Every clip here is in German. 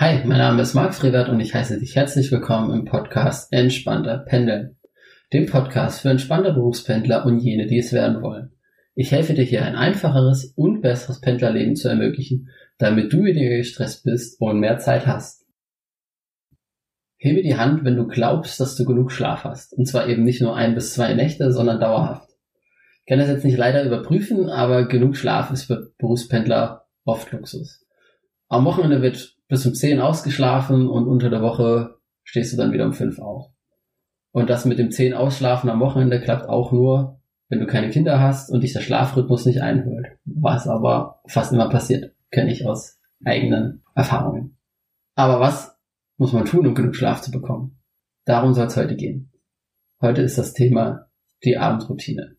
Hi, mein Name ist Marc Frevert und ich heiße dich herzlich willkommen im Podcast Entspannter Pendeln, dem Podcast für entspannte Berufspendler und jene, die es werden wollen. Ich helfe dir hier ein einfacheres und besseres Pendlerleben zu ermöglichen, damit du weniger gestresst bist und mehr Zeit hast. Hebe die Hand, wenn du glaubst, dass du genug Schlaf hast. Und zwar eben nicht nur ein bis zwei Nächte, sondern dauerhaft. Ich kann das jetzt nicht leider überprüfen, aber genug Schlaf ist für Berufspendler oft Luxus. Am Wochenende wird bis um 10 ausgeschlafen und unter der Woche stehst du dann wieder um 5 auf. Und das mit dem 10 Ausschlafen am Wochenende klappt auch nur, wenn du keine Kinder hast und dich der Schlafrhythmus nicht einholt. Was aber fast immer passiert, kenne ich aus eigenen Erfahrungen. Aber was muss man tun, um genug Schlaf zu bekommen? Darum soll es heute gehen. Heute ist das Thema die Abendroutine.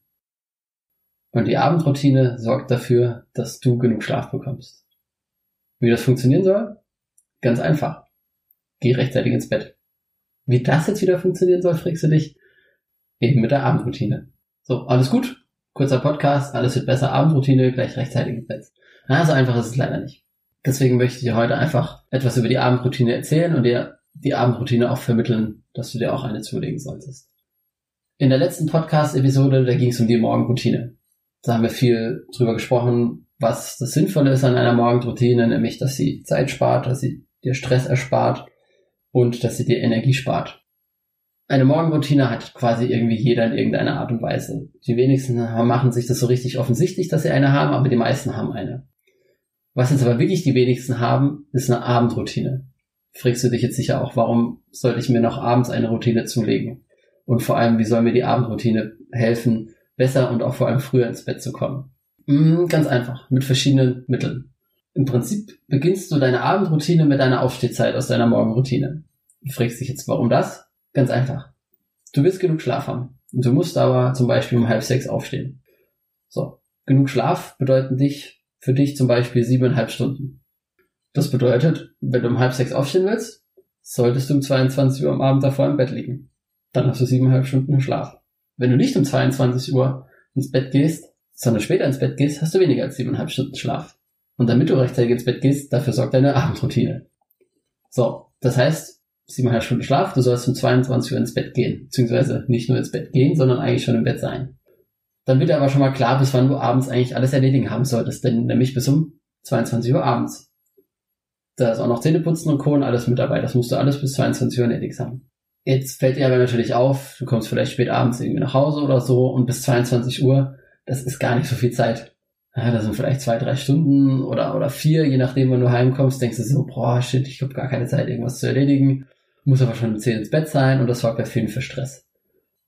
Und die Abendroutine sorgt dafür, dass du genug Schlaf bekommst. Wie das funktionieren soll? Ganz einfach. Geh rechtzeitig ins Bett. Wie das jetzt wieder funktionieren soll, fragst du dich? Eben mit der Abendroutine. So, alles gut? Kurzer Podcast, alles wird besser, Abendroutine, gleich rechtzeitig ins Bett. Na, so einfach ist es leider nicht. Deswegen möchte ich dir heute einfach etwas über die Abendroutine erzählen und dir die Abendroutine auch vermitteln, dass du dir auch eine zulegen solltest. In der letzten Podcast-Episode, da ging es um die Morgenroutine. Da haben wir viel drüber gesprochen, was das Sinnvolle ist an einer Morgenroutine, nämlich, dass sie Zeit spart, dass sie dir Stress erspart und dass sie dir Energie spart. Eine Morgenroutine hat quasi irgendwie jeder in irgendeiner Art und Weise. Die wenigsten machen sich das so richtig offensichtlich, dass sie eine haben, aber die meisten haben eine. Was jetzt aber wirklich die wenigsten haben, ist eine Abendroutine. Fragst du dich jetzt sicher auch, warum sollte ich mir noch abends eine Routine zulegen? Und vor allem, wie soll mir die Abendroutine helfen, besser und auch vor allem früher ins Bett zu kommen? Hm, ganz einfach, mit verschiedenen Mitteln. Im Prinzip beginnst du deine Abendroutine mit deiner Aufstehzeit aus deiner Morgenroutine. Du fragst dich jetzt, warum das? Ganz einfach. Du willst genug Schlaf haben. Und du musst aber zum Beispiel um halb sechs aufstehen. So. Genug Schlaf bedeutet dich, für dich zum Beispiel siebeneinhalb Stunden. Das bedeutet, wenn du um halb sechs aufstehen willst, solltest du um 22 Uhr am Abend davor im Bett liegen. Dann hast du siebeneinhalb Stunden Schlaf. Wenn du nicht um 22 Uhr ins Bett gehst, sondern später ins Bett gehst, hast du weniger als siebeneinhalb Stunden Schlaf. Und damit du rechtzeitig ins Bett gehst, dafür sorgt deine Abendroutine. So, das heißt, siebeneinhalb Stunden Schlaf, du sollst um 22 Uhr ins Bett gehen. Beziehungsweise nicht nur ins Bett gehen, sondern eigentlich schon im Bett sein. Dann wird dir aber schon mal klar, bis wann du abends eigentlich alles erledigen haben solltest, denn nämlich bis um 22 Uhr abends. Da ist auch noch Zähneputzen und und alles mit dabei. Das musst du alles bis 22 Uhr erledigt haben. Jetzt fällt dir aber natürlich auf, du kommst vielleicht spät abends irgendwie nach Hause oder so und bis 22 Uhr, das ist gar nicht so viel Zeit ja, das sind vielleicht zwei, drei Stunden oder, oder vier, je nachdem, wann du heimkommst, denkst du so, boah, shit, ich habe gar keine Zeit, irgendwas zu erledigen, muss aber schon um zehn ins Bett sein und das sorgt bei vielen für Stress.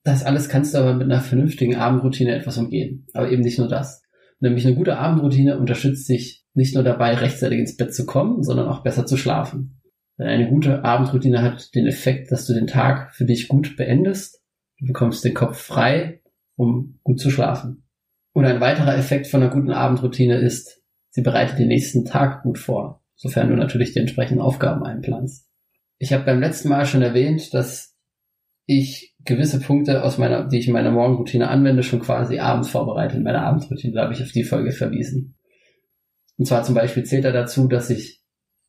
Das alles kannst du aber mit einer vernünftigen Abendroutine etwas umgehen. Aber eben nicht nur das. Nämlich eine gute Abendroutine unterstützt dich nicht nur dabei, rechtzeitig ins Bett zu kommen, sondern auch besser zu schlafen. Denn eine gute Abendroutine hat den Effekt, dass du den Tag für dich gut beendest. Du bekommst den Kopf frei, um gut zu schlafen. Und ein weiterer Effekt von einer guten Abendroutine ist, sie bereitet den nächsten Tag gut vor, sofern du natürlich die entsprechenden Aufgaben einplanst. Ich habe beim letzten Mal schon erwähnt, dass ich gewisse Punkte aus meiner, die ich in meiner Morgenroutine anwende, schon quasi abends vorbereite in meiner Abendroutine. Da habe ich auf die Folge verwiesen. Und zwar zum Beispiel zählt er dazu, dass ich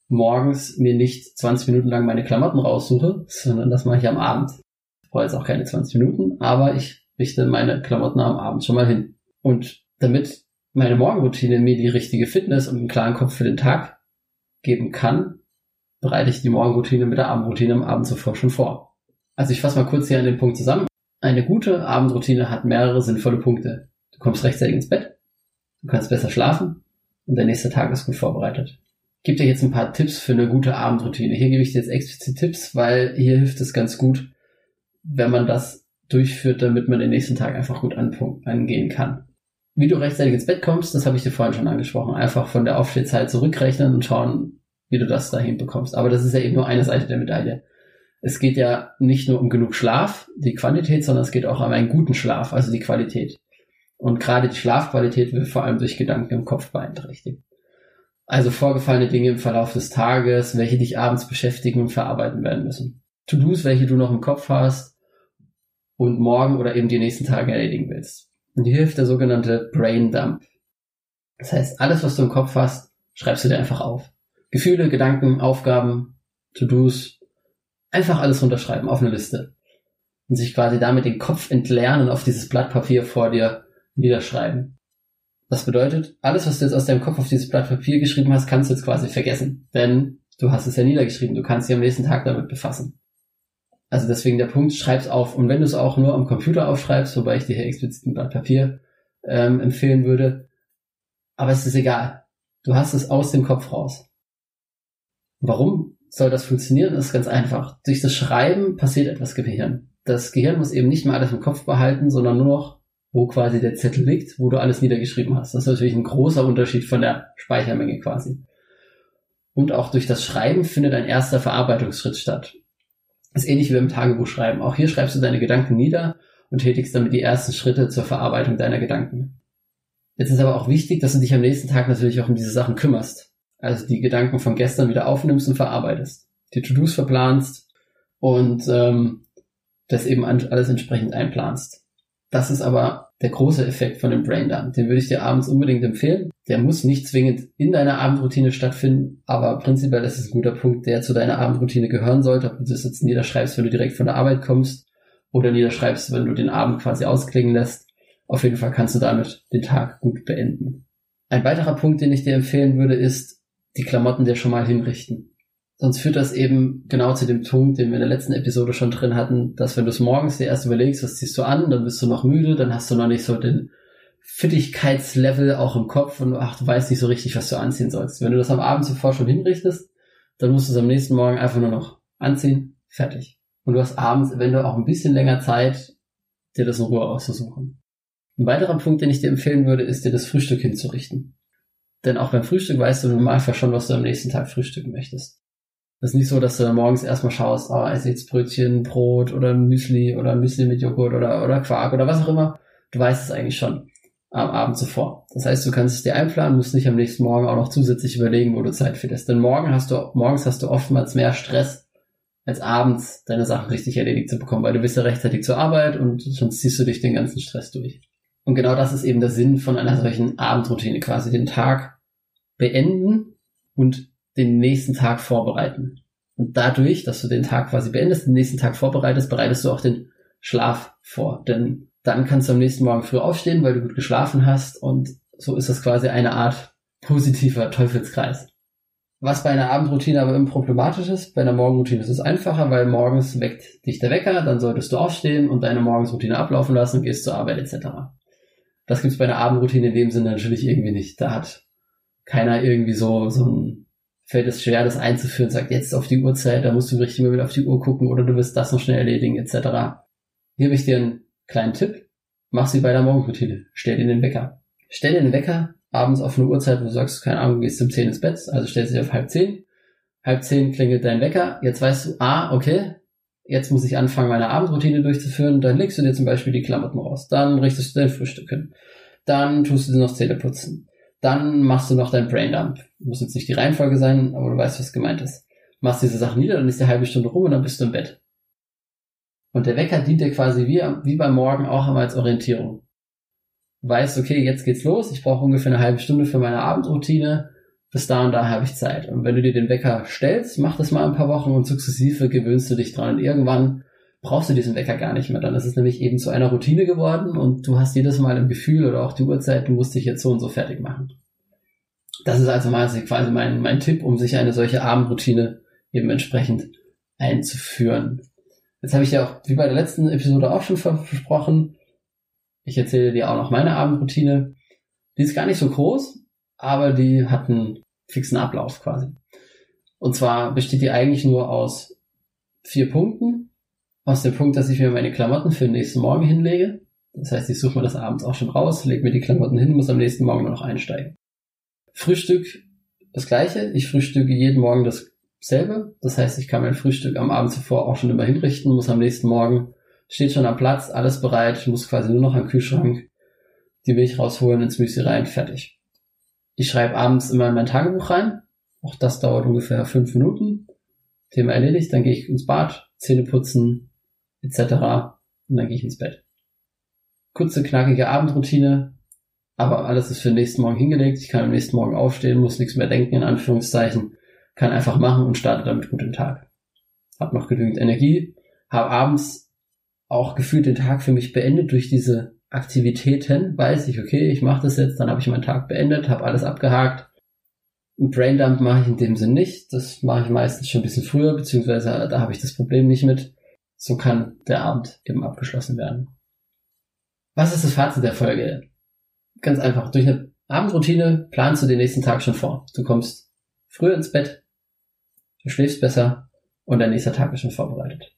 morgens mir nicht 20 Minuten lang meine Klamotten raussuche, sondern das mache ich am Abend. Ich brauche jetzt auch keine 20 Minuten, aber ich richte meine Klamotten am Abend schon mal hin. Und damit meine Morgenroutine mir die richtige Fitness und einen klaren Kopf für den Tag geben kann, bereite ich die Morgenroutine mit der Abendroutine am Abend zuvor schon vor. Also ich fasse mal kurz hier an den Punkt zusammen. Eine gute Abendroutine hat mehrere sinnvolle Punkte. Du kommst rechtzeitig ins Bett, du kannst besser schlafen und der nächste Tag ist gut vorbereitet. Ich gebe dir jetzt ein paar Tipps für eine gute Abendroutine. Hier gebe ich dir jetzt explizit Tipps, weil hier hilft es ganz gut, wenn man das durchführt, damit man den nächsten Tag einfach gut angehen kann. Wie du rechtzeitig ins Bett kommst, das habe ich dir vorhin schon angesprochen. Einfach von der Aufstehzeit zurückrechnen und schauen, wie du das dahin bekommst. Aber das ist ja eben nur eine Seite der Medaille. Es geht ja nicht nur um genug Schlaf, die Quantität, sondern es geht auch um einen guten Schlaf, also die Qualität. Und gerade die Schlafqualität wird vor allem durch Gedanken im Kopf beeinträchtigt. Also vorgefallene Dinge im Verlauf des Tages, welche dich abends beschäftigen und verarbeiten werden müssen. To-Dos, welche du noch im Kopf hast und morgen oder eben die nächsten Tage erledigen willst. Und hier hilft der sogenannte Brain Dump. Das heißt, alles, was du im Kopf hast, schreibst du dir einfach auf. Gefühle, Gedanken, Aufgaben, To-Dos, einfach alles runterschreiben auf eine Liste. Und sich quasi damit den Kopf entlernen auf dieses Blatt Papier vor dir niederschreiben. Das bedeutet, alles, was du jetzt aus deinem Kopf auf dieses Blatt Papier geschrieben hast, kannst du jetzt quasi vergessen. Denn du hast es ja niedergeschrieben. Du kannst dich am nächsten Tag damit befassen. Also deswegen der Punkt, schreib's auf. Und wenn du es auch nur am Computer aufschreibst, wobei ich dir hier explizit ein Blatt Papier ähm, empfehlen würde, aber es ist egal. Du hast es aus dem Kopf raus. Warum soll das funktionieren? Das ist ganz einfach. Durch das Schreiben passiert etwas im Gehirn. Das Gehirn muss eben nicht mehr alles im Kopf behalten, sondern nur noch, wo quasi der Zettel liegt, wo du alles niedergeschrieben hast. Das ist natürlich ein großer Unterschied von der Speichermenge quasi. Und auch durch das Schreiben findet ein erster Verarbeitungsschritt statt. Das ist ähnlich wie beim Tagebuch schreiben. Auch hier schreibst du deine Gedanken nieder und tätigst damit die ersten Schritte zur Verarbeitung deiner Gedanken. Jetzt ist aber auch wichtig, dass du dich am nächsten Tag natürlich auch um diese Sachen kümmerst. Also die Gedanken von gestern wieder aufnimmst und verarbeitest. Die To-Dos verplanst und ähm, das eben alles entsprechend einplanst. Das ist aber der große Effekt von dem Braindump. Den würde ich dir abends unbedingt empfehlen. Der muss nicht zwingend in deiner Abendroutine stattfinden, aber prinzipiell ist es ein guter Punkt, der zu deiner Abendroutine gehören sollte. Ob du das jetzt niederschreibst, wenn du direkt von der Arbeit kommst oder niederschreibst, wenn du den Abend quasi ausklingen lässt. Auf jeden Fall kannst du damit den Tag gut beenden. Ein weiterer Punkt, den ich dir empfehlen würde, ist, die Klamotten dir schon mal hinrichten. Sonst führt das eben genau zu dem Punkt, den wir in der letzten Episode schon drin hatten, dass wenn du es morgens dir erst überlegst, was ziehst du an, dann bist du noch müde, dann hast du noch nicht so den Fittigkeitslevel auch im Kopf und ach, du weißt nicht so richtig, was du anziehen sollst. Wenn du das am Abend zuvor schon hinrichtest, dann musst du es am nächsten Morgen einfach nur noch anziehen, fertig. Und du hast abends eventuell auch ein bisschen länger Zeit, dir das in Ruhe auszusuchen. Ein weiterer Punkt, den ich dir empfehlen würde, ist dir das Frühstück hinzurichten. Denn auch beim Frühstück weißt du im schon, was du am nächsten Tag frühstücken möchtest. Das ist nicht so, dass du morgens erstmal schaust, oh, esse jetzt Brötchen, Brot oder Müsli oder Müsli mit Joghurt oder, oder Quark oder was auch immer. Du weißt es eigentlich schon am Abend zuvor. Das heißt, du kannst es dir einplanen, musst nicht am nächsten Morgen auch noch zusätzlich überlegen, wo du Zeit findest. Denn morgen hast du, morgens hast du oftmals mehr Stress, als abends deine Sachen richtig erledigt zu bekommen, weil du bist ja rechtzeitig zur Arbeit und sonst ziehst du dich den ganzen Stress durch. Und genau das ist eben der Sinn von einer solchen Abendroutine, quasi den Tag beenden und den nächsten Tag vorbereiten. Und dadurch, dass du den Tag quasi beendest, den nächsten Tag vorbereitest, bereitest du auch den Schlaf vor. Denn dann kannst du am nächsten Morgen früh aufstehen, weil du gut geschlafen hast und so ist das quasi eine Art positiver Teufelskreis. Was bei einer Abendroutine aber immer problematisch ist, bei einer Morgenroutine ist es einfacher, weil morgens weckt dich der Wecker, dann solltest du aufstehen und deine Morgensroutine ablaufen lassen gehst zur Arbeit etc. Das gibt's bei einer Abendroutine in dem Sinne natürlich irgendwie nicht. Da hat keiner irgendwie so, so ein, fällt es schwer, das einzuführen, sagt jetzt auf die Uhrzeit, da musst du richtig mal wieder auf die Uhr gucken oder du wirst das noch schnell erledigen, etc. Hier habe ich dir einen kleinen Tipp. Mach sie bei der Morgenroutine. Stell dir den Wecker. Stell dir den Wecker abends auf eine Uhrzeit, wo du sagst, keine Ahnung, gehst um 10 ins Bett, also stell sie auf halb 10. Halb 10 klingelt dein Wecker. Jetzt weißt du, ah, okay, jetzt muss ich anfangen, meine Abendroutine durchzuführen. Dann legst du dir zum Beispiel die Klamotten raus. Dann richtest du dein Frühstück hin. Dann tust du dir noch Zähne putzen. Dann machst du noch dein Braindump. Muss jetzt nicht die Reihenfolge sein, aber du weißt, was gemeint ist. Machst diese Sachen nieder, dann ist die halbe Stunde rum und dann bist du im Bett. Und der Wecker dient dir quasi wie, wie beim Morgen auch einmal als Orientierung. Weißt, okay, jetzt geht's los, ich brauche ungefähr eine halbe Stunde für meine Abendroutine, bis da und da habe ich Zeit. Und wenn du dir den Wecker stellst, mach das mal ein paar Wochen und sukzessive gewöhnst du dich dran. Und irgendwann brauchst du diesen Wecker gar nicht mehr. Dann ist es nämlich eben zu einer Routine geworden und du hast jedes Mal im Gefühl oder auch die Uhrzeit, du musst dich jetzt so und so fertig machen. Das ist also quasi mein, mein Tipp, um sich eine solche Abendroutine eben entsprechend einzuführen. Jetzt habe ich ja auch, wie bei der letzten Episode auch schon versprochen, ich erzähle dir auch noch meine Abendroutine. Die ist gar nicht so groß, aber die hat einen fixen Ablauf quasi. Und zwar besteht die eigentlich nur aus vier Punkten aus dem Punkt, dass ich mir meine Klamotten für den nächsten Morgen hinlege. Das heißt, ich suche mir das abends auch schon raus, lege mir die Klamotten hin, muss am nächsten Morgen nur noch einsteigen. Frühstück das gleiche. Ich frühstücke jeden Morgen dasselbe. Das heißt, ich kann mein Frühstück am Abend zuvor auch schon immer hinrichten, muss am nächsten Morgen, steht schon am Platz, alles bereit, ich muss quasi nur noch am Kühlschrank die Milch rausholen, ins Müsli rein, fertig. Ich schreibe abends immer in mein Tagebuch rein. Auch das dauert ungefähr fünf Minuten. Thema erledigt, dann gehe ich ins Bad, Zähne putzen, etc. Und dann gehe ich ins Bett. Kurze, knackige Abendroutine, aber alles ist für den nächsten Morgen hingelegt. Ich kann am nächsten Morgen aufstehen, muss nichts mehr denken, in Anführungszeichen. kann einfach machen und starte damit gut den Tag. Hab noch genügend Energie, habe abends auch gefühlt den Tag für mich beendet durch diese Aktivitäten. Weiß ich, okay, ich mache das jetzt, dann habe ich meinen Tag beendet, habe alles abgehakt. Ein Braindump mache ich in dem Sinn nicht. Das mache ich meistens schon ein bisschen früher, beziehungsweise da habe ich das Problem nicht mit. So kann der Abend eben abgeschlossen werden. Was ist das Fazit der Folge? Ganz einfach. Durch eine Abendroutine planst du den nächsten Tag schon vor. Du kommst früher ins Bett, du schläfst besser und dein nächster Tag ist schon vorbereitet.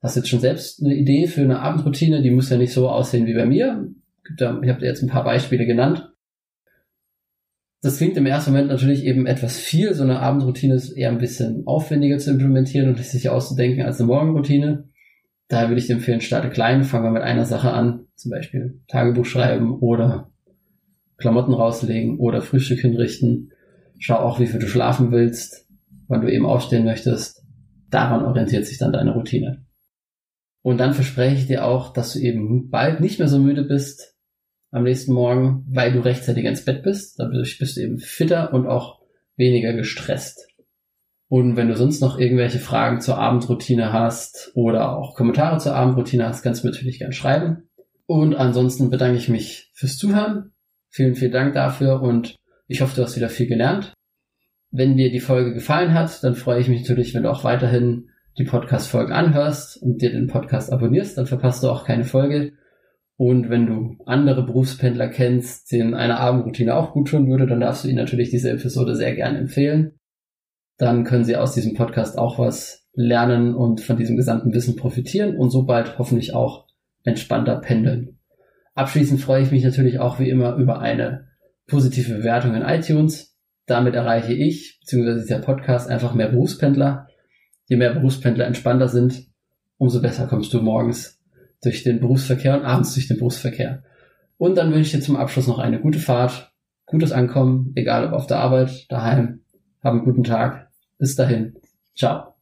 Hast jetzt schon selbst eine Idee für eine Abendroutine? Die muss ja nicht so aussehen wie bei mir. Ich habe dir jetzt ein paar Beispiele genannt. Das klingt im ersten Moment natürlich eben etwas viel. So eine Abendroutine ist eher ein bisschen aufwendiger zu implementieren und sich auszudenken als eine Morgenroutine. Daher würde ich empfehlen, starte klein, fangen wir mit einer Sache an. Zum Beispiel Tagebuch schreiben oder Klamotten rauslegen oder Frühstück hinrichten. Schau auch, wie viel du schlafen willst, wann du eben aufstehen möchtest. Daran orientiert sich dann deine Routine. Und dann verspreche ich dir auch, dass du eben bald nicht mehr so müde bist am nächsten Morgen, weil du rechtzeitig ins Bett bist. Dadurch bist du eben fitter und auch weniger gestresst. Und wenn du sonst noch irgendwelche Fragen zur Abendroutine hast oder auch Kommentare zur Abendroutine hast, kannst du natürlich gerne schreiben. Und ansonsten bedanke ich mich fürs Zuhören. Vielen, vielen Dank dafür und ich hoffe, du hast wieder viel gelernt. Wenn dir die Folge gefallen hat, dann freue ich mich natürlich, wenn du auch weiterhin die Podcast-Folgen anhörst und dir den Podcast abonnierst, dann verpasst du auch keine Folge. Und wenn du andere Berufspendler kennst, denen eine Abendroutine auch gut tun würde, dann darfst du ihnen natürlich diese Episode sehr gerne empfehlen. Dann können sie aus diesem Podcast auch was lernen und von diesem gesamten Wissen profitieren und so bald hoffentlich auch entspannter pendeln. Abschließend freue ich mich natürlich auch wie immer über eine positive Bewertung in iTunes. Damit erreiche ich, beziehungsweise der Podcast, einfach mehr Berufspendler je mehr Berufspendler entspannter sind, umso besser kommst du morgens durch den Berufsverkehr und abends durch den Berufsverkehr. Und dann wünsche ich dir zum Abschluss noch eine gute Fahrt, gutes Ankommen, egal ob auf der Arbeit, daheim. Hab einen guten Tag. Bis dahin. Ciao.